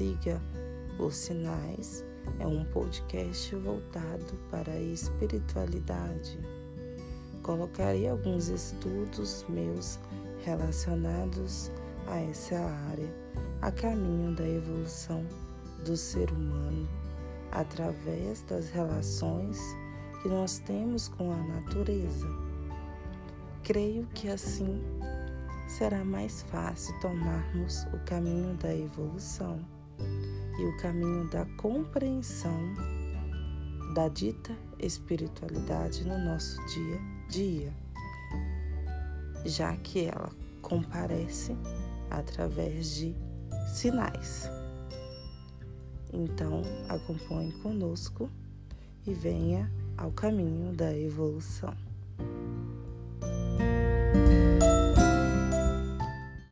Siga os Sinais é um podcast voltado para a espiritualidade. Colocarei alguns estudos meus relacionados a essa área, a caminho da evolução do ser humano através das relações que nós temos com a natureza. Creio que assim será mais fácil tomarmos o caminho da evolução e o caminho da compreensão da dita espiritualidade no nosso dia a dia, já que ela comparece através de sinais. Então, acompanhe conosco e venha ao caminho da evolução.